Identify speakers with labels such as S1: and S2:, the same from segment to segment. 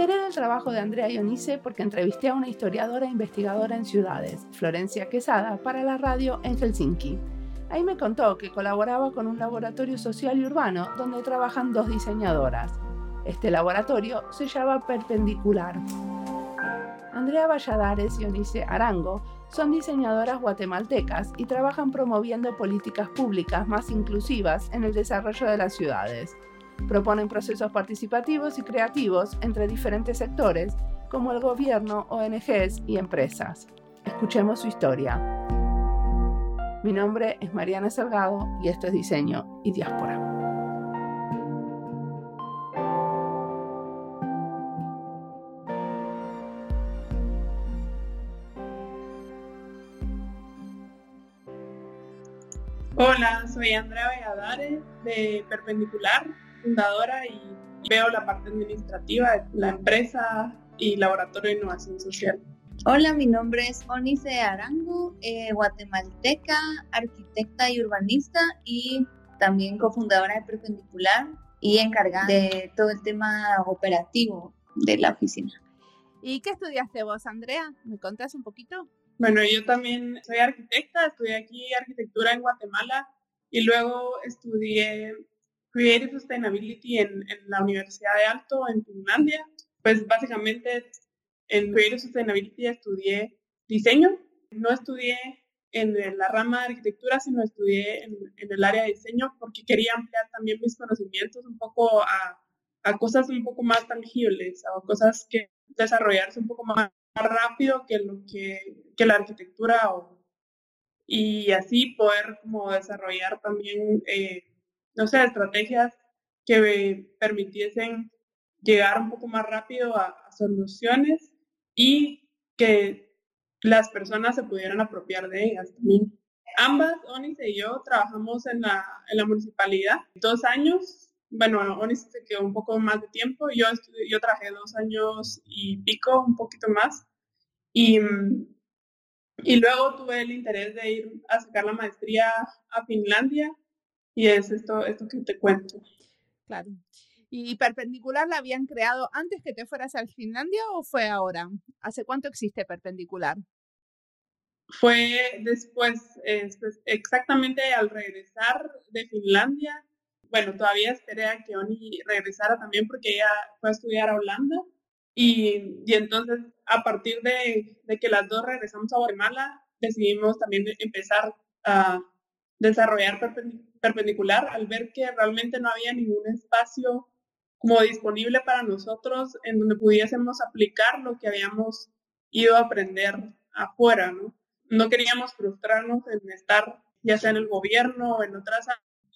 S1: enteré del trabajo de Andrea Ionice porque entrevisté a una historiadora e investigadora en ciudades, Florencia Quesada, para la radio en Helsinki. Ahí me contó que colaboraba con un laboratorio social y urbano donde trabajan dos diseñadoras. Este laboratorio se llama Perpendicular. Andrea Valladares y Ionice Arango son diseñadoras guatemaltecas y trabajan promoviendo políticas públicas más inclusivas en el desarrollo de las ciudades. Proponen procesos participativos y creativos entre diferentes sectores, como el gobierno, ONGs y empresas. Escuchemos su historia. Mi nombre es Mariana Salgado y esto es Diseño y Diáspora.
S2: Hola, soy Andrea Valladares de Perpendicular, fundadora y veo la parte administrativa de la empresa y laboratorio de innovación social.
S3: Hola, mi nombre es Onice Arango, eh, guatemalteca, arquitecta y urbanista y también cofundadora de Perpendicular y encargada de todo el tema operativo de la oficina.
S1: ¿Y qué estudiaste vos, Andrea? ¿Me contás un poquito?
S2: Bueno, yo también soy arquitecta, estudié aquí arquitectura en Guatemala y luego estudié Creative Sustainability en, la Universidad de Alto en Finlandia. Pues básicamente en Creative Sustainability estudié diseño. No estudié en la rama de arquitectura, sino estudié en, el área de diseño porque quería ampliar también mis conocimientos un poco a, a cosas un poco más tangibles, a cosas que desarrollarse un poco más rápido que lo que, que la arquitectura o, y así poder como desarrollar también eh, no sé, estrategias que permitiesen llegar un poco más rápido a, soluciones y que las personas se pudieran apropiar de ellas también. Ambas, Onice y yo, trabajamos en la, en la municipalidad dos años. Bueno, Onice se quedó un poco más de tiempo. Yo, yo trabajé dos años y pico, un poquito más. Y, y luego tuve el interés de ir a sacar la maestría a Finlandia y es esto, esto que te cuento.
S1: Claro. ¿Y Perpendicular la habían creado antes que te fueras a Finlandia o fue ahora? ¿Hace cuánto existe Perpendicular?
S2: Fue después, exactamente al regresar de Finlandia. Bueno, todavía esperé a que Oni regresara también porque ella fue a estudiar a Holanda. Y, y entonces, a partir de, de que las dos regresamos a Guatemala, decidimos también empezar a desarrollar perpendicular al ver que realmente no había ningún espacio como disponible para nosotros en donde pudiésemos aplicar lo que habíamos ido a aprender afuera, ¿no? No queríamos frustrarnos en estar ya sea en el gobierno o en otras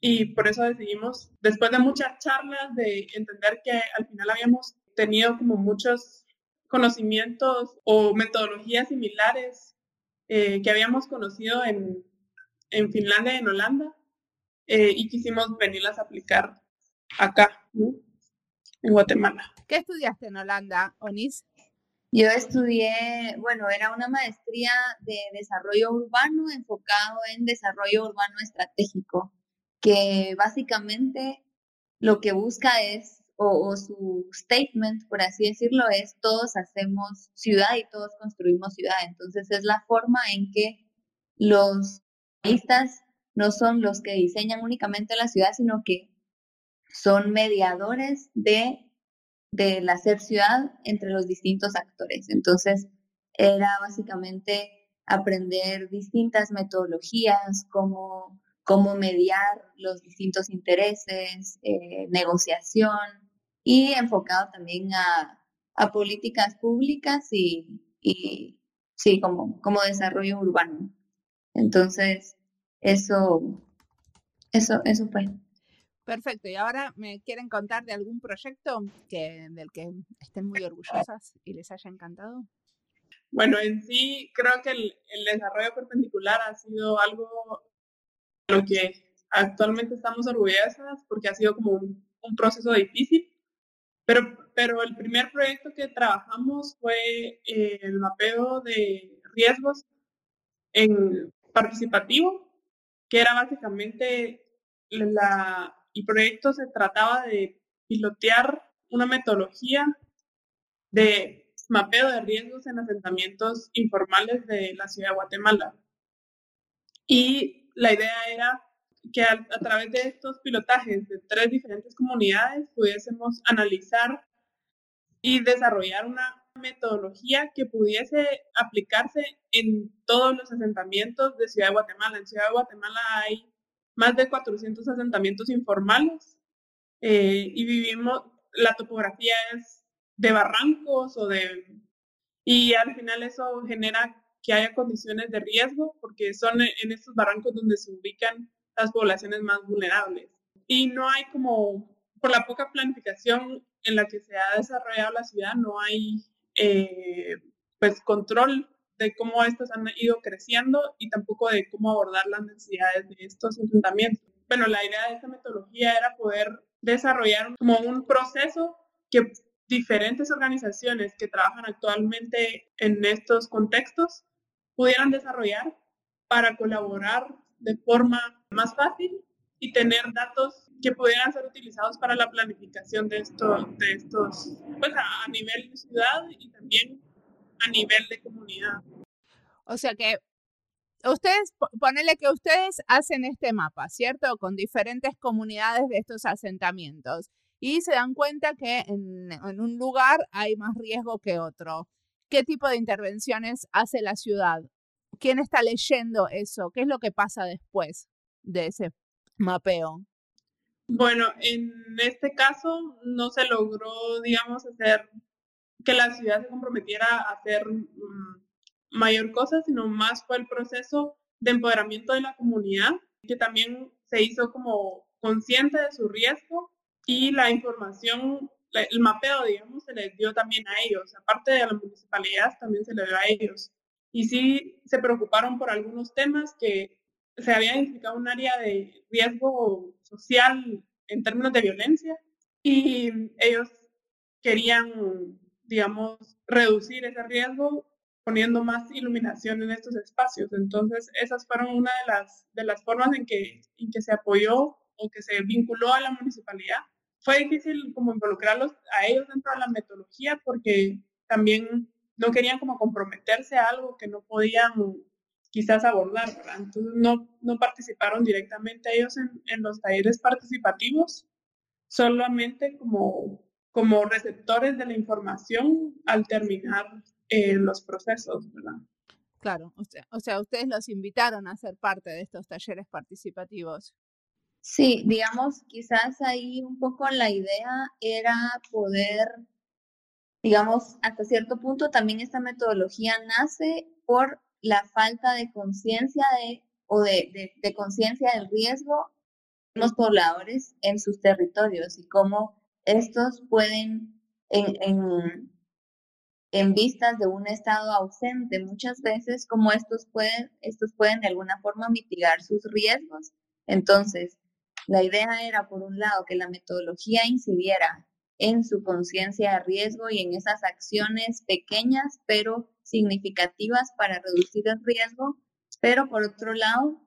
S2: y por eso decidimos, después de muchas charlas, de entender que al final habíamos tenido como muchos conocimientos o metodologías similares eh, que habíamos conocido en, en Finlandia y en Holanda eh, y quisimos venirlas a aplicar acá, en Guatemala.
S1: ¿Qué estudiaste en Holanda, Onis?
S3: Yo estudié, bueno, era una maestría de desarrollo urbano enfocado en desarrollo urbano estratégico, que básicamente lo que busca es, o, o, su statement, por así decirlo, es todos hacemos ciudad y todos construimos ciudad. Entonces es la forma en que los no son los que diseñan únicamente la ciudad, sino que son mediadores de del hacer ciudad entre los distintos actores. Entonces, era básicamente aprender distintas metodologías, cómo, cómo mediar los distintos intereses, eh, negociación y enfocado también a, a políticas públicas y, y sí, como, como desarrollo urbano. Entonces, eso, eso, eso fue.
S1: Perfecto. Y ahora me quieren contar de algún proyecto que, del que estén muy orgullosas y les haya encantado.
S2: Bueno, en sí creo que el, desarrollo perpendicular ha sido algo de lo que actualmente estamos orgullosas porque ha sido como un, un proceso difícil. Pero, pero el primer proyecto que trabajamos fue eh, el mapeo de riesgos en participativo, que era básicamente la, el proyecto se trataba de pilotear una metodología de mapeo de riesgos en asentamientos informales de la ciudad de Guatemala. Y la idea era que a, través de estos pilotajes de tres diferentes comunidades pudiésemos analizar y desarrollar una metodología que pudiese aplicarse en todos los asentamientos de Ciudad de Guatemala. En Ciudad de Guatemala hay más de 400 asentamientos informales eh, y vivimos, la topografía es de barrancos o de... Y al final eso genera que haya condiciones de riesgo porque son en estos barrancos donde se ubican las poblaciones más vulnerables. Y no hay como, por la poca planificación en la que se ha desarrollado la ciudad, no hay eh, pues control de cómo estos han ido creciendo y tampoco de cómo abordar las necesidades de estos asentamientos. Bueno, la idea de esta metodología era poder desarrollar como un proceso que diferentes organizaciones que trabajan actualmente en estos contextos pudieran desarrollar para colaborar de forma más fácil y tener datos que pudieran ser utilizados para la planificación de, esto, de estos, pues a, nivel de ciudad y también a nivel de comunidad.
S1: O sea que ustedes, ponele que ustedes hacen este mapa, ¿cierto? Con diferentes comunidades de estos asentamientos y se dan cuenta que en, en, un lugar hay más riesgo que otro. ¿Qué tipo de intervenciones hace la ciudad? ¿Quién está leyendo eso? ¿Qué es lo que pasa después de ese mapeo?
S2: Bueno, en este caso no se logró, digamos, hacer que la ciudad se comprometiera a hacer mm, mayor cosa, sino más fue el proceso de empoderamiento de la comunidad, que también se hizo como consciente de su riesgo y la información, el mapeo, digamos, se les dio también a ellos. Aparte de la municipalidad, también se le dio a ellos. Y sí se preocuparon por algunos temas que se había identificado un área de riesgo social en términos de violencia y ellos querían, digamos, reducir ese riesgo poniendo más iluminación en estos espacios. Entonces, esas fueron una de las, de las formas en que, en que se apoyó o que se vinculó a la municipalidad. Fue difícil como involucrarlos a ellos dentro de la metodología porque también no querían como comprometerse a algo que no podían quizás abordar, Entonces no, no participaron directamente ellos en, en, los talleres participativos, solamente como, como receptores de la información al terminar eh, los procesos, ¿verdad?
S1: Claro, o sea, o sea, ustedes los invitaron a ser parte de estos talleres participativos.
S3: Sí, digamos, quizás ahí un poco la idea era poder, digamos, hasta cierto punto también esta metodología nace por la falta de conciencia de, o de, de, conciencia del riesgo de los pobladores en sus territorios y cómo estos pueden, en, en, en vistas de un estado ausente, muchas veces como estos pueden, estos pueden de alguna forma mitigar sus riesgos. Entonces, la idea era, por un lado, que la metodología incidiera en su conciencia de riesgo y en esas acciones pequeñas pero significativas para reducir el riesgo, pero por otro lado,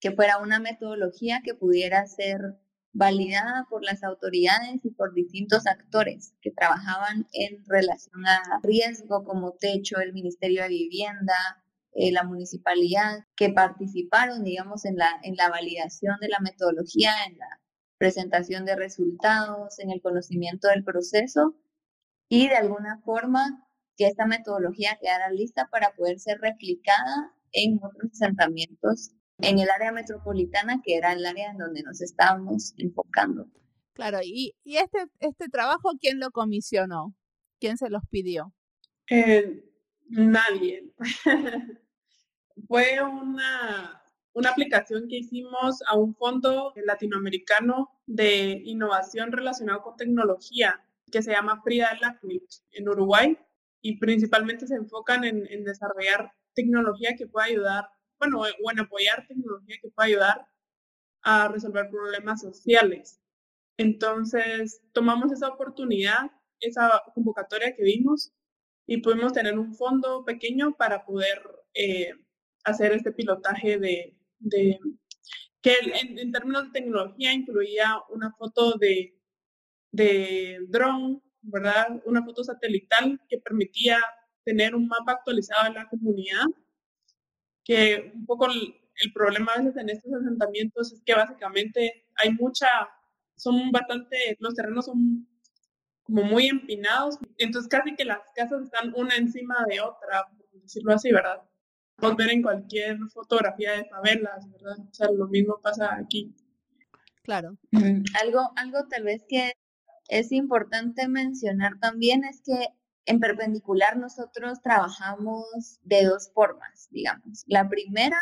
S3: que fuera una metodología que pudiera ser validada por las autoridades y por distintos actores que trabajaban en relación a riesgo como Techo, el Ministerio de Vivienda, eh, la municipalidad, que participaron, digamos, en la, en la validación de la metodología, en la presentación de resultados, en el conocimiento del proceso y de alguna forma que esta metodología quedara lista para poder ser replicada en otros asentamientos en el área metropolitana, que era el área en donde nos estábamos enfocando.
S1: Claro, y, y este, este trabajo, ¿quién lo comisionó? ¿Quién se los pidió?
S2: Eh, nadie. Fue una, una aplicación que hicimos a un fondo latinoamericano de innovación relacionado con tecnología que se llama Frida LACNIC en Uruguay y principalmente se enfocan en, en desarrollar tecnología que pueda ayudar, bueno, o en apoyar tecnología que pueda ayudar a resolver problemas sociales. Entonces, tomamos esa oportunidad, esa convocatoria que vimos y pudimos tener un fondo pequeño para poder eh, hacer este pilotaje de, de que en, en, términos de tecnología incluía una foto de, de dron ¿verdad? Una foto satelital que permitía tener un mapa actualizado de la comunidad, que un poco el, el problema a veces en estos asentamientos es que básicamente hay mucha, son bastante, los terrenos son como muy empinados, entonces casi que las casas están una encima de otra, por decirlo así, ¿verdad? Podemos ver en cualquier fotografía de favelas, ¿verdad? O sea, lo mismo pasa aquí.
S1: Claro.
S3: Algo, algo tal vez que es importante mencionar también es que en perpendicular nosotros trabajamos de dos formas, digamos. La primera,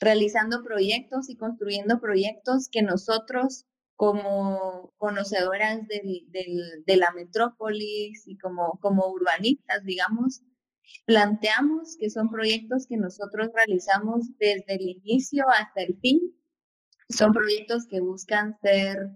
S3: realizando proyectos y construyendo proyectos que nosotros como conocedoras de la metrópolis y como, como urbanistas, digamos, planteamos que son proyectos que nosotros realizamos desde el inicio hasta el fin. Son proyectos que buscan ser,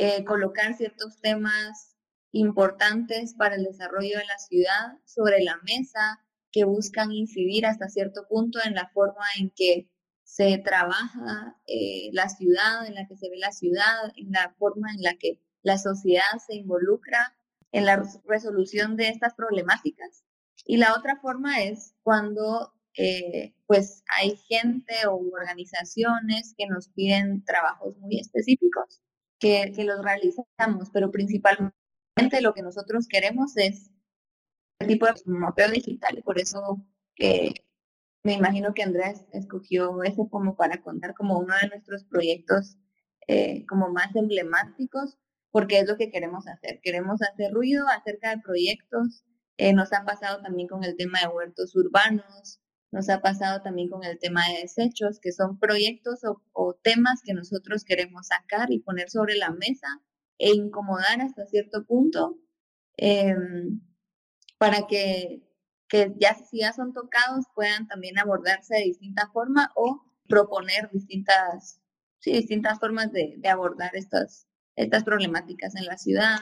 S3: eh, colocar ciertos temas importantes para el desarrollo de la ciudad sobre la mesa, que buscan incidir hasta cierto punto en la forma en que se trabaja eh, la ciudad, en la que se ve la ciudad, en la forma en la que la sociedad se involucra en la resolución de estas problemáticas. Y la otra forma es cuando eh, pues hay gente o organizaciones que nos piden trabajos muy específicos que, los realizamos, pero principalmente lo que nosotros queremos es el tipo de mapeo digital por eso me imagino que Andrés escogió ese como para contar como uno de nuestros proyectos eh, como más emblemáticos, porque es lo que queremos hacer. Queremos hacer ruido acerca de proyectos. Eh, nos ha pasado también con el tema de huertos urbanos, nos ha pasado también con el tema de desechos, que son proyectos o, temas que nosotros queremos sacar y poner sobre la mesa e incomodar hasta cierto punto em, para que que ya si ya son tocados puedan también abordarse de distinta forma o proponer distintas, sí, distintas formas de, de abordar estas, estas problemáticas en la ciudad,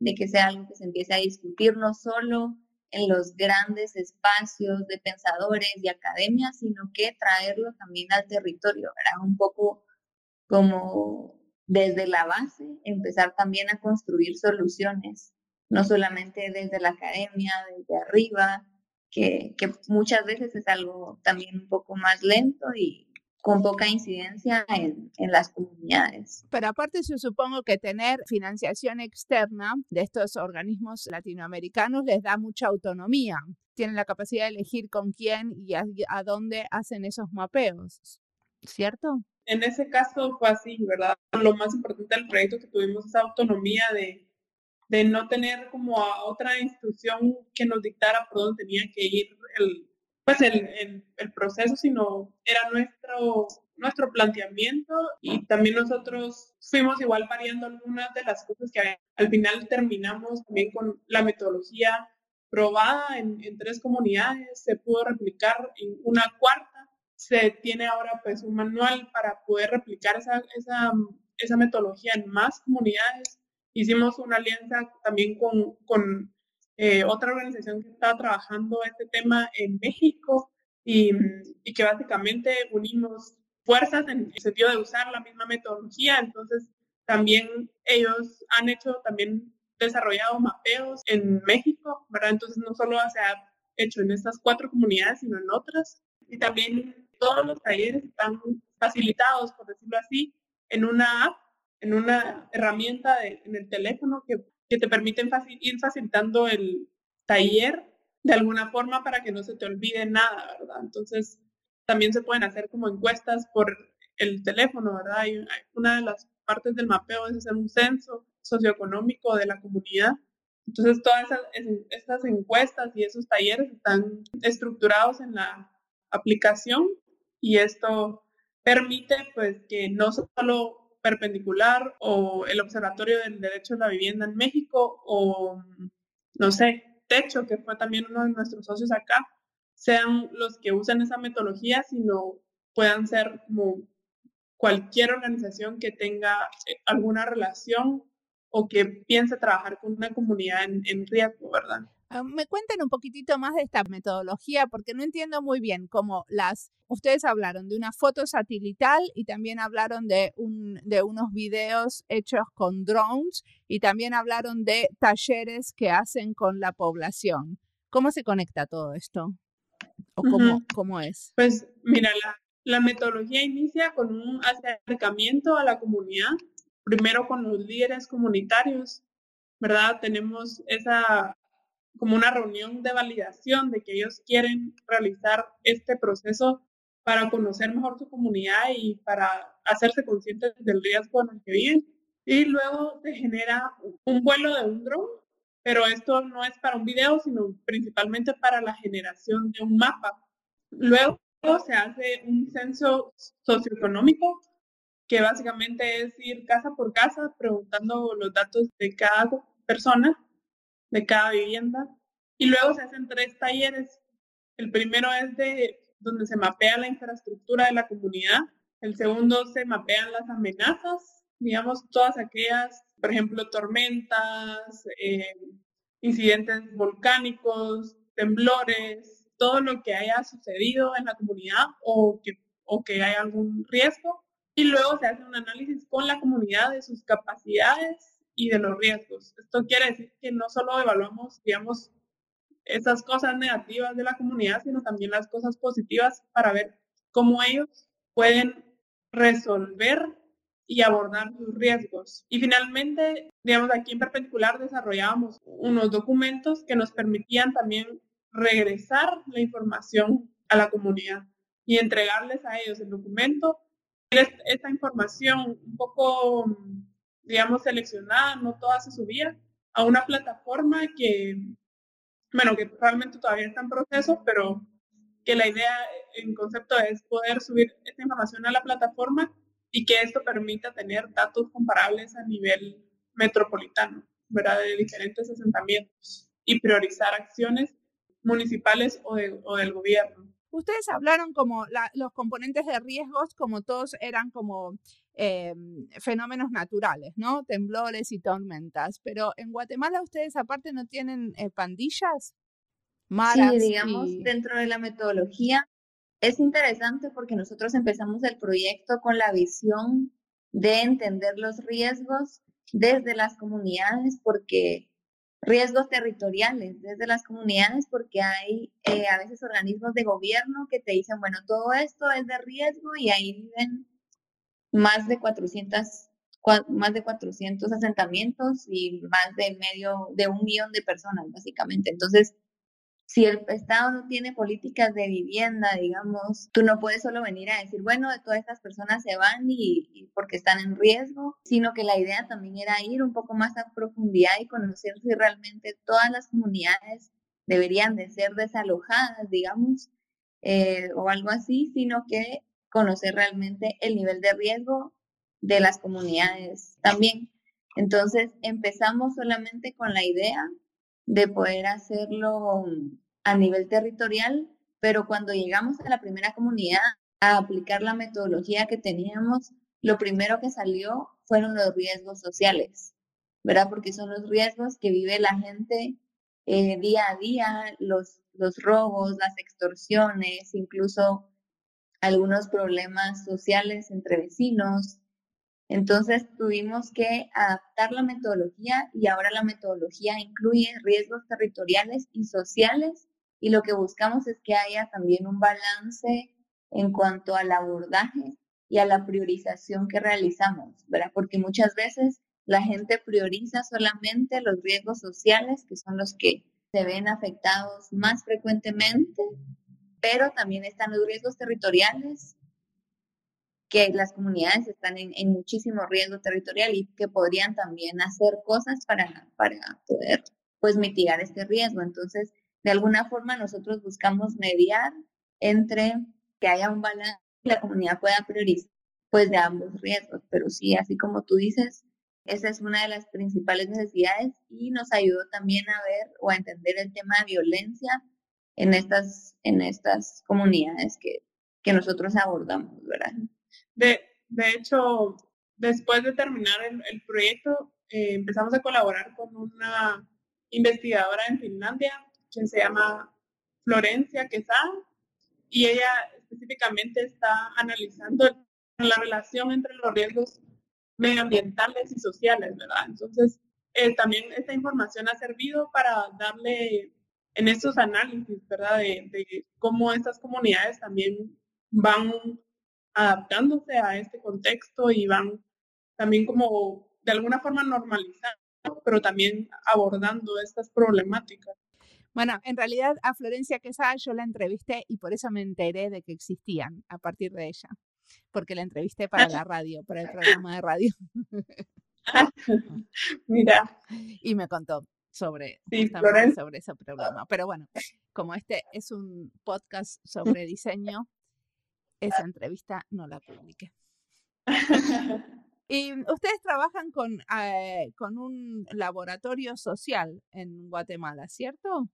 S3: de que sea algo que se empiece a discutir no solo en los grandes espacios de pensadores y academias, sino que traerlo también al territorio, ¿verdad? Un poco como desde la base, empezar también a construir soluciones, no solamente desde la academia, desde arriba, que, muchas veces es algo también un poco más lento y con poca incidencia en, en, las comunidades.
S1: Pero aparte yo supongo que tener financiación externa de estos organismos latinoamericanos les da mucha autonomía. Tienen la capacidad de elegir con quién y a, a dónde hacen esos mapeos, ¿cierto?
S2: En ese caso fue así, ¿verdad? Lo más importante del proyecto que tuvimos esa autonomía de de no tener como a otra institución que nos dictara por dónde tenía que ir el, pues el, el, proceso, sino era nuestro, nuestro planteamiento y también nosotros fuimos igual variando algunas de las cosas que al final terminamos también con la metodología probada en, en tres comunidades, se pudo replicar en una cuarta, se tiene ahora pues un manual para poder replicar esa, esa, esa metodología en más comunidades. Hicimos una alianza también con, con eh, otra organización que estaba trabajando este tema en México y, y, que básicamente unimos fuerzas en el sentido de usar la misma metodología. Entonces, también ellos han hecho, también desarrollado mapeos en México, ¿verdad? Entonces, no solo se ha hecho en estas cuatro comunidades, sino en otras. Y también todos los talleres están facilitados, por decirlo así, en una app en una herramienta en el teléfono que, que te permiten ir facilitando el taller de alguna forma para que no se te olvide nada, ¿verdad? Entonces, también se pueden hacer como encuestas por el teléfono, ¿verdad? Hay, una de las partes del mapeo es hacer un censo socioeconómico de la comunidad. Entonces, todas esas, estas encuestas y esos talleres están estructurados en la aplicación y esto permite pues que no solo perpendicular o el Observatorio del Derecho a la Vivienda en México o, no sé, Techo, que fue también uno de nuestros socios acá, sean los que usan esa metodología, sino puedan ser como cualquier organización que tenga eh, alguna relación o que piense trabajar con una comunidad en, riesgo, ¿verdad?
S1: Ah, me cuenten un poquitito más de esta metodología porque no entiendo muy bien cómo las, ustedes hablaron de una foto satelital y también hablaron de, un, de unos videos hechos con drones y también hablaron de talleres que hacen con la población. ¿Cómo se conecta todo esto? ¿O cómo, cómo es?
S2: Pues mira, la, la metodología inicia con un acercamiento a la comunidad, primero con los líderes comunitarios, ¿verdad? Tenemos esa como una reunión de validación de que ellos quieren realizar este proceso para conocer mejor su comunidad y para hacerse conscientes del riesgo en el que viven. Y luego se genera un vuelo de un dron, pero esto no es para un video, sino principalmente para la generación de un mapa. Luego se hace un censo socioeconómico, que básicamente es ir casa por casa preguntando los datos de cada persona de cada vivienda. Y luego se hacen tres talleres. El primero es de donde se mapea la infraestructura de la comunidad. El segundo se mapean las amenazas, digamos, todas aquellas, por ejemplo, tormentas, eh, incidentes volcánicos, temblores, todo lo que haya sucedido en la comunidad o que, o que haya algún riesgo. Y luego se hace un análisis con la comunidad de sus capacidades y de los riesgos. Esto quiere decir que no solo evaluamos, digamos, esas cosas negativas de la comunidad, sino también las cosas positivas para ver cómo ellos pueden resolver y abordar sus riesgos. Y finalmente, digamos, aquí en perpendicular desarrollábamos unos documentos que nos permitían también regresar la información a la comunidad y entregarles a ellos el documento. Esta información un poco digamos, seleccionada, no toda se subía, a una plataforma que, bueno, que realmente todavía está en proceso, pero que la idea en concepto es poder subir esta información a la plataforma y que esto permita tener datos comparables a nivel metropolitano, ¿verdad? De diferentes asentamientos y priorizar acciones municipales o, o del gobierno.
S1: Ustedes hablaron como los componentes de riesgos, como todos eran como eh, fenómenos naturales, ¿no? Temblores y tormentas. Pero en Guatemala ustedes aparte no tienen eh, pandillas.
S3: Maras sí, digamos, dentro de la metodología es interesante porque nosotros empezamos el proyecto con la visión de entender los riesgos desde las comunidades porque riesgos territoriales desde las comunidades porque hay eh, a veces organismos de gobierno que te dicen, bueno, todo esto es de riesgo y ahí viven más de 400, más de 400 asentamientos y más de medio, de un millón de personas, básicamente. Entonces, si el Estado no tiene políticas de vivienda, digamos, tú no puedes solo venir a decir, bueno, todas estas personas se van y, porque están en riesgo, sino que la idea también era ir un poco más a profundidad y conocer si realmente todas las comunidades deberían de ser desalojadas, digamos, eh, o algo así, sino que conocer realmente el nivel de riesgo de las comunidades también. Entonces empezamos solamente con la idea de poder hacerlo a nivel territorial, pero cuando llegamos a la primera comunidad a aplicar la metodología que teníamos, lo primero que salió fueron los riesgos sociales, ¿verdad? Porque son los riesgos que vive la gente eh, día a día, los, los robos, las extorsiones, incluso algunos problemas sociales entre vecinos, entonces tuvimos que adaptar la metodología y ahora la metodología incluye riesgos territoriales y sociales y lo que buscamos es que haya también un balance en cuanto al abordaje y a la priorización que realizamos, ¿verdad? Porque muchas veces la gente prioriza solamente los riesgos sociales, que son los que se ven afectados más frecuentemente, pero también están los riesgos territoriales que las comunidades están en, muchísimo riesgo territorial y que podrían también hacer cosas para, para poder pues mitigar este riesgo. Entonces, de alguna forma nosotros buscamos mediar entre que haya un balance y la comunidad pueda priorizar pues de ambos riesgos, pero sí, así como tú dices, esa es una de las principales necesidades y nos ayudó también a ver o a entender el tema de violencia en estas, en estas comunidades que, que nosotros abordamos, ¿verdad?
S2: De, de hecho, después de terminar el, proyecto, eh, empezamos a colaborar con una investigadora en Finlandia que se llama Florencia Quesada y ella específicamente está analizando la relación entre los riesgos medioambientales y sociales, ¿verdad? Entonces, eh, también esta información ha servido para darle en estos análisis, ¿verdad? De, de cómo estas comunidades también van adaptándose a este contexto y van también como de alguna forma normalizando, pero también abordando estas problemáticas.
S1: Bueno, en realidad a Florencia Quesada yo la entrevisté y por eso me enteré de que existían a partir de ella, porque la entrevisté para la radio, para el programa de radio.
S2: Mira.
S1: Y me contó sobre, sobre ese programa. Pero bueno, como este es un podcast sobre diseño, esa entrevista no la publiqué. Y ustedes trabajan con, eh, con un laboratorio social en Guatemala, ¿cierto?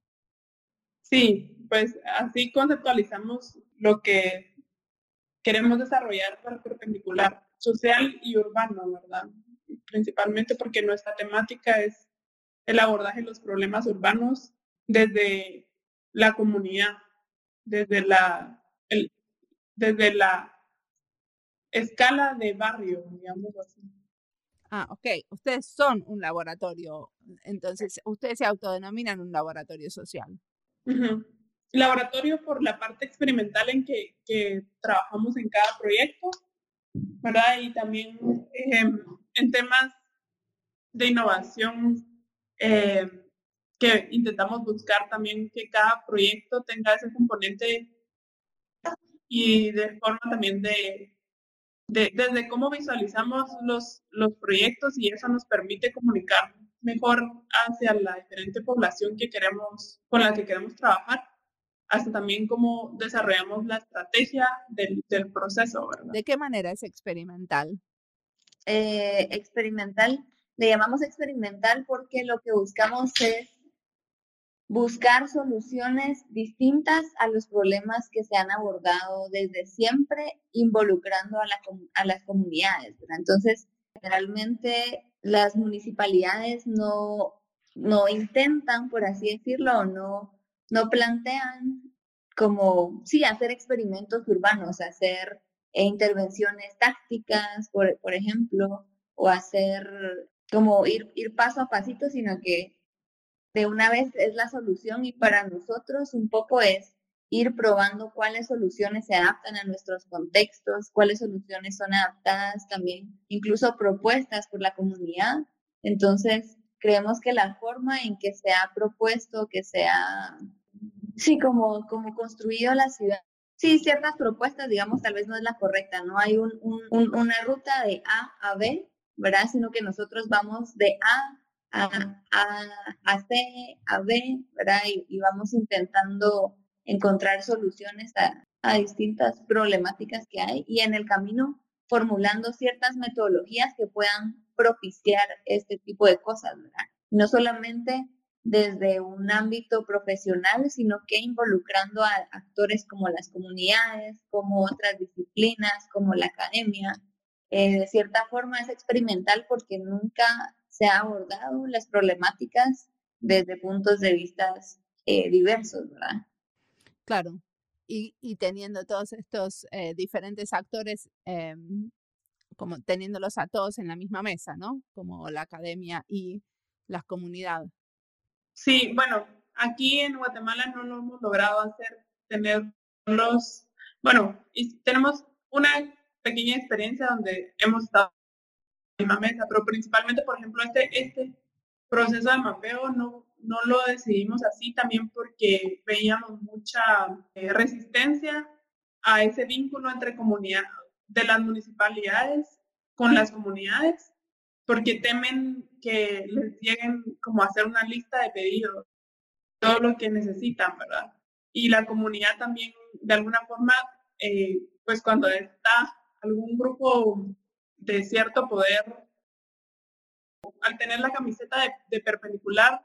S2: Sí, pues así conceptualizamos lo que queremos desarrollar para perpendicular, social y urbano, ¿verdad? Principalmente porque nuestra temática es el abordaje de los problemas urbanos desde la comunidad, desde la, desde la escala de barrio, digamos así.
S1: Ah, ok. Ustedes son un laboratorio, entonces ustedes se autodenominan un laboratorio social.
S2: Laboratorio por la parte experimental en que, trabajamos en cada proyecto, ¿verdad? Y también em, en temas de innovación em, que intentamos buscar también que cada proyecto tenga ese componente y de forma también de, de desde cómo visualizamos los, los proyectos y eso nos permite comunicar mejor hacia la diferente población que queremos, con la que queremos trabajar, hasta también cómo desarrollamos la estrategia del, del proceso, ¿verdad?
S1: ¿De qué manera es experimental?
S3: Eh, experimental, le llamamos experimental porque lo que buscamos es buscar soluciones distintas a los problemas que se han abordado desde siempre, involucrando a, la, a las comunidades. Entonces, generalmente las municipalidades no, no intentan, por así decirlo, no, no plantean como, sí, hacer experimentos urbanos, hacer intervenciones tácticas, por, por ejemplo, o hacer como ir, ir paso a pasito, sino que de una vez es la solución y para nosotros un poco es ir probando cuáles soluciones se adaptan a nuestros contextos, cuáles soluciones son adaptadas también, incluso propuestas por la comunidad. Entonces, creemos que la forma en que se ha propuesto, que se ha, sí, como, como construido la ciudad, sí, ciertas propuestas, digamos, tal vez no es la correcta, no hay un, un, una ruta de A a B, ¿verdad? Sino que nosotros vamos de A a, a, a C, a B, ¿verdad? y vamos intentando encontrar soluciones a, distintas problemáticas que hay y en el camino formulando ciertas metodologías que puedan propiciar este tipo de cosas, ¿verdad? No solamente desde un ámbito profesional, sino que involucrando a actores como las comunidades, como otras disciplinas, como la academia. Eh, de cierta forma es experimental porque nunca se ha abordado las problemáticas desde puntos de vista eh, diversos, ¿verdad?
S1: Claro. Y, y teniendo todos estos eh, diferentes actores, em, como teniéndolos a todos en la misma mesa, ¿no? Como la academia y las comunidades.
S2: Sí, bueno, aquí en Guatemala no lo hemos logrado hacer, tener los, bueno, y tenemos una pequeña experiencia donde hemos estado misma pero principalmente, por ejemplo, este, este proceso de mapeo no, no lo decidimos así también porque veíamos mucha eh, resistencia a ese vínculo entre comunidad de las municipalidades con las comunidades, porque temen que les lleguen como a hacer una lista de pedidos, todo lo que necesitan, ¿verdad? Y la comunidad también, de alguna forma, eh, pues cuando está algún grupo de cierto poder, al tener la camiseta de perpendicular,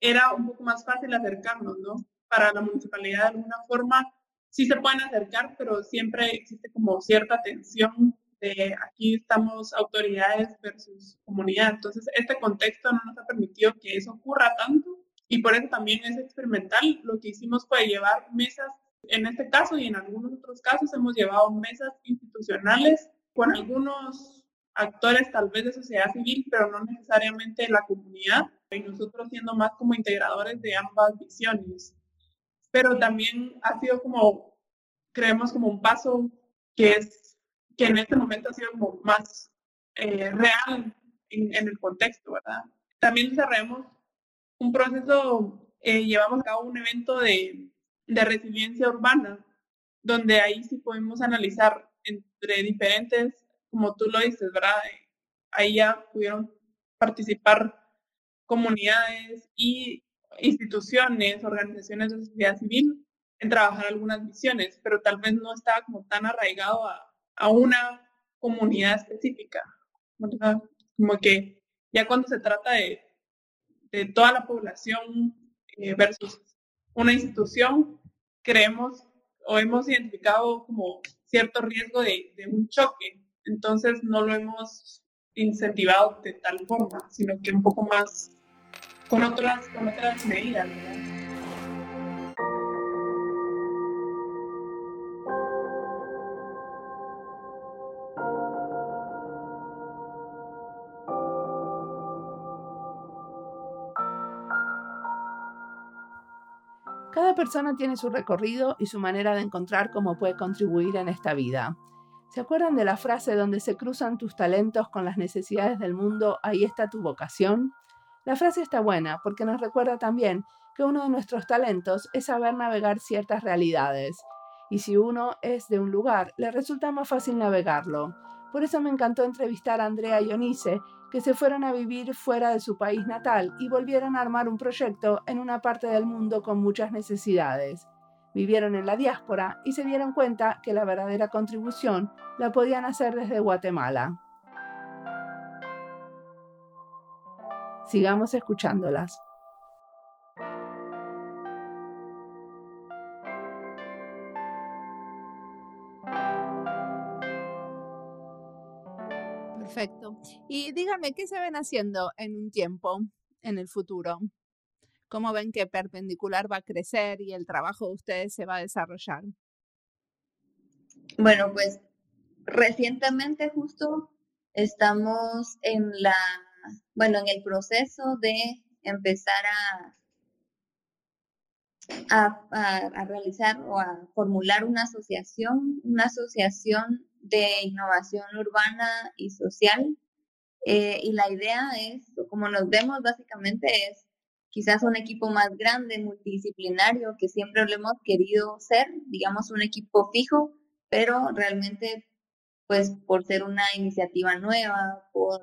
S2: era un poco más fácil acercarnos, ¿no? Para la municipalidad de alguna forma sí se pueden acercar, pero siempre existe como cierta tensión de aquí estamos autoridades versus comunidad. Entonces, este contexto no nos ha permitido que eso ocurra tanto y por eso también es experimental. Lo que hicimos fue llevar mesas, en este caso y en algunos otros casos hemos llevado mesas institucionales con algunos actores tal vez de sociedad civil, pero no necesariamente de la comunidad, y nosotros siendo más como integradores de ambas visiones. Pero también ha sido como, creemos como un paso que es, que en este momento ha sido como más eh, real en, en, el contexto, ¿verdad? También desarrollamos un proceso, eh, llevamos a cabo un evento de, de resiliencia urbana, donde ahí sí podemos analizar entre diferentes, como tú lo dices, ¿verdad? Ahí ya pudieron participar comunidades y instituciones, organizaciones de sociedad civil en trabajar algunas visiones, pero tal vez no estaba como tan arraigado a, a una comunidad específica, ¿verdad? Como que ya cuando se trata de, de toda la población eh, versus una institución, creemos o hemos identificado como cierto riesgo de, un choque. Entonces no lo hemos incentivado de tal forma, sino que un poco más con otras, con otras medidas. ¿verdad?
S1: Persona tiene su recorrido y su manera de encontrar cómo puede contribuir en esta vida. ¿Se acuerdan de la frase donde se cruzan tus talentos con las necesidades del mundo, ahí está tu vocación? La frase está buena porque nos recuerda también que uno de nuestros talentos es saber navegar ciertas realidades. Y si uno es de un lugar, le resulta más fácil navegarlo. Por eso me encantó entrevistar a Andrea y Onice, que se fueron a vivir fuera de su país natal y volvieron a armar un proyecto en una parte del mundo con muchas necesidades. Vivieron en la diáspora y se dieron cuenta que la verdadera contribución la podían hacer desde Guatemala. Sigamos escuchándolas. Y dígame, ¿qué se ven haciendo en un tiempo, en el futuro? ¿Cómo ven que perpendicular va a crecer y el trabajo de ustedes se va a desarrollar?
S3: Bueno, pues recientemente justo estamos en la, bueno, en el proceso de empezar a, a, a, realizar o a formular una asociación, una asociación de innovación urbana y social. Eh, y la idea es, como nos vemos básicamente, es quizás un equipo más grande, multidisciplinario, que siempre lo hemos querido ser, digamos un equipo fijo, pero realmente, pues por ser una iniciativa nueva, por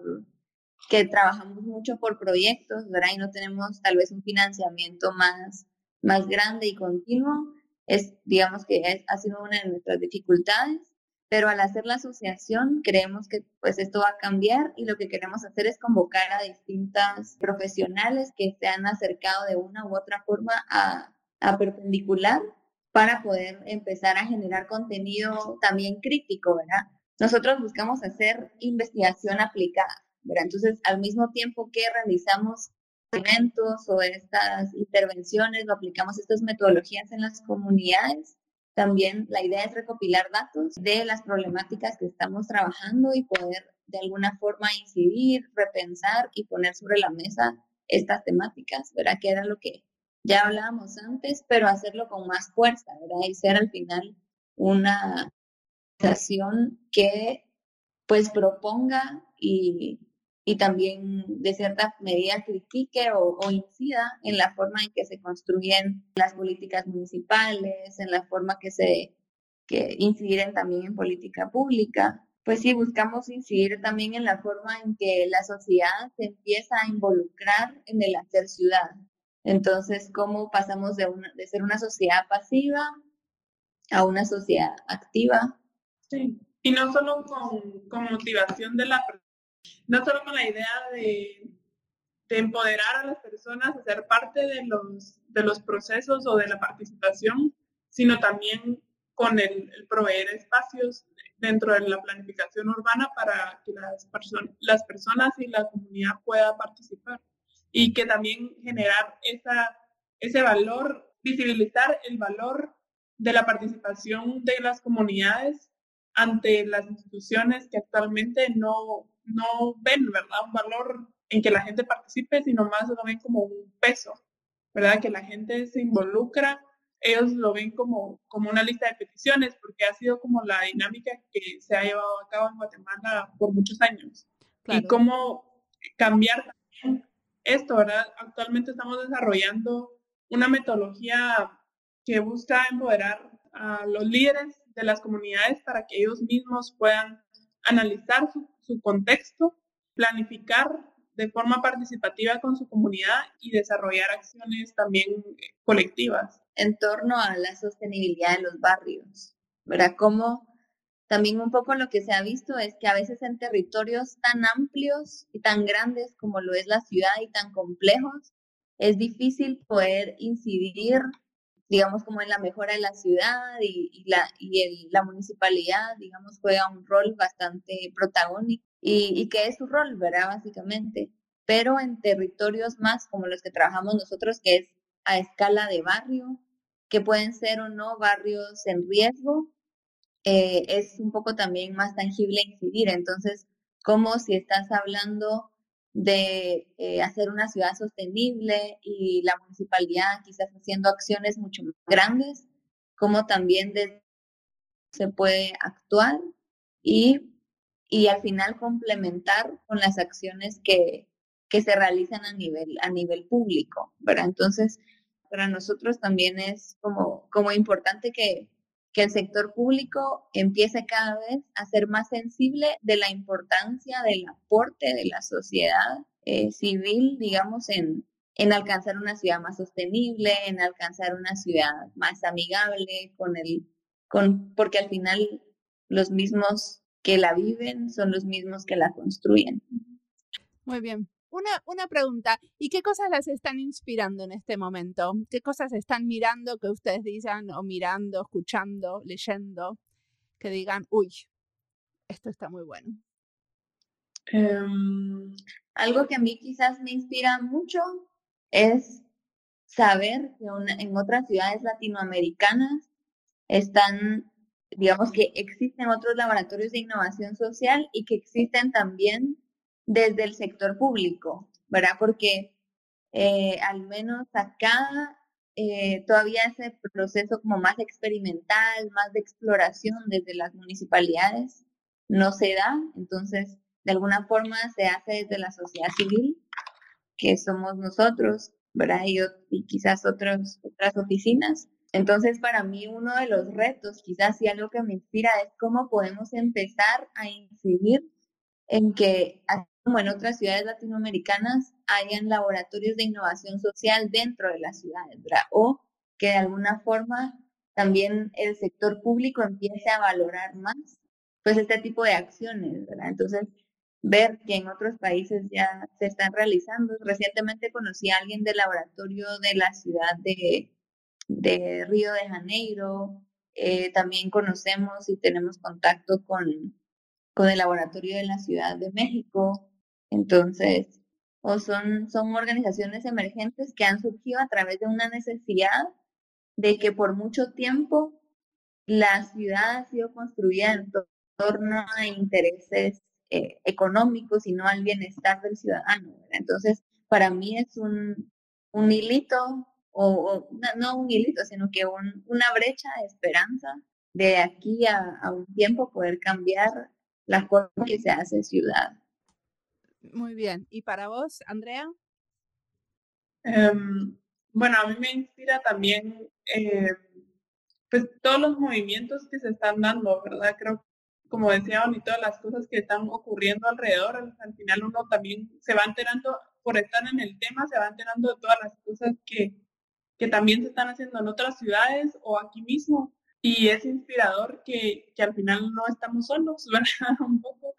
S3: que trabajamos mucho por proyectos, ¿verdad? Y no tenemos tal vez un financiamiento más, más grande y continuo, es, digamos que es, ha sido una de nuestras dificultades pero al hacer la asociación creemos que pues esto va a cambiar y lo que queremos hacer es convocar a distintas profesionales que se han acercado de una u otra forma a, a perpendicular para poder empezar a generar contenido también crítico, ¿verdad? Nosotros buscamos hacer investigación aplicada, ¿verdad? Entonces, al mismo tiempo que realizamos eventos o estas intervenciones o aplicamos estas metodologías en las comunidades, también la idea es recopilar datos de las problemáticas que estamos trabajando y poder de alguna forma incidir, repensar y poner sobre la mesa estas temáticas, ¿verdad? Que era lo que ya hablábamos antes, pero hacerlo con más fuerza, ¿verdad? Y ser al final una organización que pues proponga y y también de cierta medida critique o, o, incida en la forma en que se construyen las políticas municipales, en la forma que se que incidir también en política pública. Pues sí, buscamos incidir también en la forma en que la sociedad se empieza a involucrar en el hacer ciudad. Entonces, ¿cómo pasamos de, una, de ser una sociedad pasiva a una sociedad activa?
S2: Sí, y no solo con, con motivación de la no solo con la idea de, de, empoderar a las personas a ser parte de los, de los procesos o de la participación, sino también con el, proveer espacios dentro de la planificación urbana para que las, las personas y la comunidad pueda participar. Y que también generar esa, ese valor, visibilizar el valor de la participación de las comunidades ante las instituciones que actualmente no, no ven, ¿verdad? Un valor en que la gente participe, sino más lo ven como un peso, ¿verdad? Que la gente se involucra, ellos lo ven como, como una lista de peticiones, porque ha sido como la dinámica que se ha llevado a cabo en Guatemala por muchos años. Y cómo cambiar esto, ¿verdad? Actualmente estamos desarrollando una metodología que busca empoderar a los líderes de las comunidades para que ellos mismos puedan analizar su, su contexto, planificar de forma participativa con su comunidad y desarrollar acciones también colectivas.
S3: En torno a la sostenibilidad de los barrios, ¿verdad? Como también un poco lo que se ha visto es que a veces en territorios tan amplios y tan grandes como lo es la ciudad y tan complejos, es difícil poder incidir, digamos, como en la mejora de la ciudad y, la, y la municipalidad, digamos, juega un rol bastante protagónico y, y que es su rol, ¿verdad? Básicamente. Pero en territorios más como los que trabajamos nosotros, que es a escala de barrio, que pueden ser o no barrios en riesgo, eh, es un poco también más tangible incidir. Entonces, como si estás hablando de eh, hacer una ciudad sostenible y la municipalidad quizás haciendo acciones mucho más grandes, como también se puede actuar y y al final complementar con las acciones que, que se realizan a nivel, a nivel público, ¿verdad? Entonces, para nosotros también es como, como importante que, que el sector público empiece cada vez a ser más sensible de la importancia del aporte de la sociedad eh, civil, digamos, en, en alcanzar una ciudad más sostenible, en alcanzar una ciudad más amigable con el, con, porque al final los mismos que la viven son los mismos que la construyen.
S1: Muy bien. Una, una pregunta, ¿y qué cosas las están inspirando en este momento? ¿Qué cosas están mirando que ustedes digan, o mirando, escuchando, leyendo, que digan, uy, esto está muy bueno?
S3: Em, algo que a mí quizás me inspira mucho es saber que en otras ciudades latinoamericanas están digamos que existen otros laboratorios de innovación social y que existen también desde el sector público, ¿verdad? Porque eh, al menos acá eh, todavía ese proceso como más experimental, más de exploración desde las municipalidades no se da, entonces de alguna forma se hace desde la sociedad civil, que somos nosotros, ¿verdad? Y, y quizás otros, otras oficinas, entonces, para mí uno de los retos, quizás sí algo que me inspira, es cómo podemos empezar a incidir en que, como en otras ciudades latinoamericanas, hayan laboratorios de innovación social dentro de las ciudades, ¿verdad? O que de alguna forma también el sector público empiece a valorar más, pues, este tipo de acciones. Entonces, ver que en otros países ya se están realizando. Recientemente conocí a alguien del laboratorio de la ciudad de de Río de Janeiro. Eh, también conocemos y tenemos contacto con, con el laboratorio de la Ciudad de México. Entonces, o son, son organizaciones emergentes que han surgido a través de una necesidad de que por mucho tiempo la ciudad ha sido construida en torno a intereses eh, económicos y no al bienestar del ciudadano. Entonces, para mí es un, un hilito o, no un hilito, sino que una brecha de esperanza de aquí a, un tiempo poder cambiar la forma que se hace ciudad.
S1: Muy bien. ¿Y para vos, Andrea?
S2: Em, bueno, a mí me inspira también eh, pues todos los movimientos que se están dando, ¿verdad? Creo, como decía y todas las cosas que están ocurriendo alrededor, al final uno también se va enterando, por estar en el tema, se va enterando de todas las cosas que, que también se están haciendo en otras ciudades o aquí mismo. Y es inspirador que, que al final no estamos solos, ¿verdad? Un poco.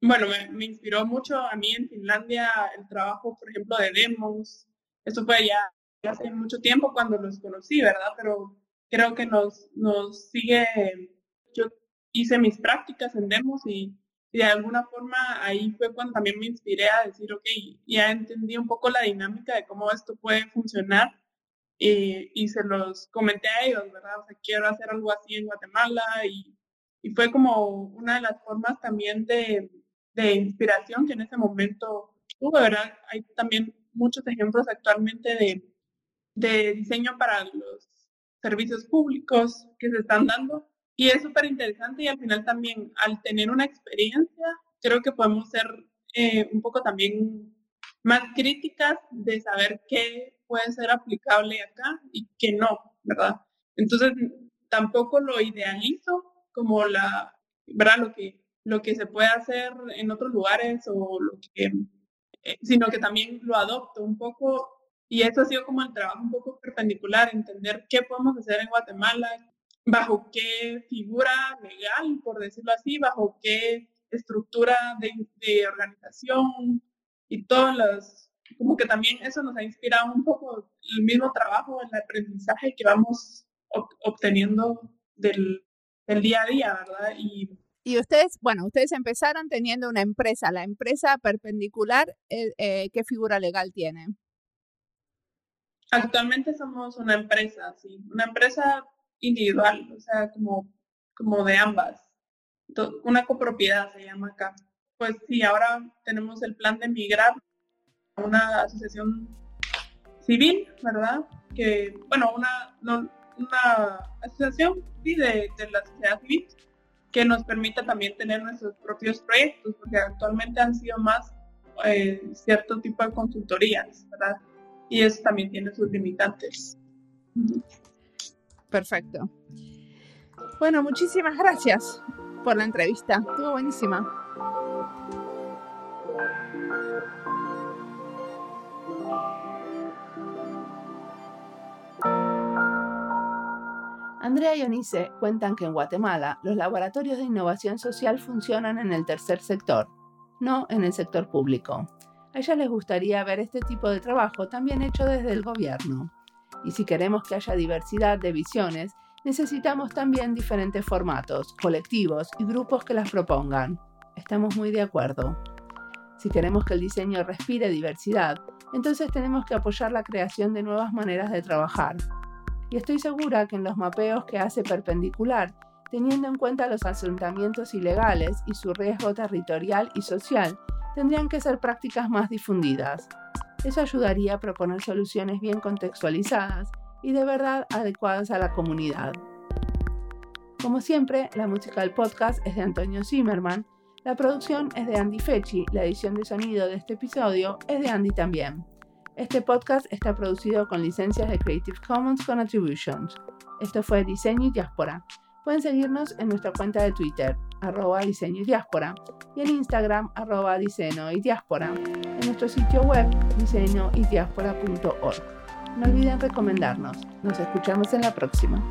S2: Bueno, me, inspiró mucho a mí en Finlandia el trabajo, por ejemplo, de demos. Eso fue ya hace mucho tiempo cuando los conocí, ¿verdad? Pero creo que nos, nos sigue, yo hice mis prácticas en demos y, de alguna forma ahí fue cuando también me inspiré a decir, ok, ya entendí un poco la dinámica de cómo esto puede funcionar y, y se los comenté a ellos, ¿verdad? O sea, quiero hacer algo así en Guatemala y, y fue como una de las formas también de, de inspiración que en ese momento tuve, ¿verdad? Hay también muchos ejemplos actualmente de, de diseño para los servicios públicos que se están dando y es súper interesante y al final también al tener una experiencia creo que podemos ser eh, un poco también más críticas de saber qué puede ser aplicable acá y qué no, ¿verdad? Entonces tampoco lo idealizo como la, ¿verdad? Lo que, lo que se puede hacer en otros lugares o lo que, eh, sino que también lo adopto un poco y eso ha sido como el trabajo un poco perpendicular, entender qué podemos hacer en Guatemala, bajo qué figura legal, por decirlo así, bajo qué estructura de, de organización y todas las, como que también eso nos ha inspirado un poco el mismo trabajo, el aprendizaje que vamos obteniendo del, del, día a día, ¿verdad?
S1: Y, y ustedes, bueno, ustedes empezaron teniendo una empresa, la empresa perpendicular, eh, eh, ¿qué figura legal tiene?
S2: Actualmente somos una empresa, sí, una empresa individual, o sea, como, como de ambas. Una copropiedad se llama acá. Pues sí, ahora tenemos el plan de migrar una asociación civil, ¿verdad? Que, bueno, una, una asociación de, de la sociedad civil que nos permita también tener nuestros propios proyectos, porque actualmente han sido más eh, cierto tipo de consultorías, ¿verdad? Y eso también tiene sus limitantes.
S1: Perfecto. Bueno, muchísimas gracias por la entrevista. Estuvo buenísima. Andrea y Onice cuentan que en Guatemala los laboratorios de innovación social funcionan en el tercer sector, no en el sector público. A ellas les gustaría ver este tipo de trabajo también hecho desde el gobierno. Y si queremos que haya diversidad de visiones, necesitamos también diferentes formatos, colectivos y grupos que las propongan. Estamos muy de acuerdo. Si queremos que el diseño respire diversidad, entonces tenemos que apoyar la creación de nuevas maneras de trabajar. Y estoy segura que en los mapeos que hace perpendicular, teniendo en cuenta los asentamientos ilegales y su riesgo territorial y social, tendrían que ser prácticas más difundidas. Eso ayudaría a proponer soluciones bien contextualizadas y de verdad adecuadas a la comunidad. Como siempre, la música del podcast es de Antonio Zimmerman, la producción es de Andy Fechi, la edición de sonido de este episodio es de Andy también. Este podcast está producido con licencias de Creative Commons con Attributions. Esto fue Diseño y Diáspora. Pueden seguirnos en nuestra cuenta de Twitter, arroba diseño y diáspora, y en Instagram, arroba diseño y diáspora, en nuestro sitio web, diseño y diáspora.org. No olviden recomendarnos. Nos escuchamos en la próxima.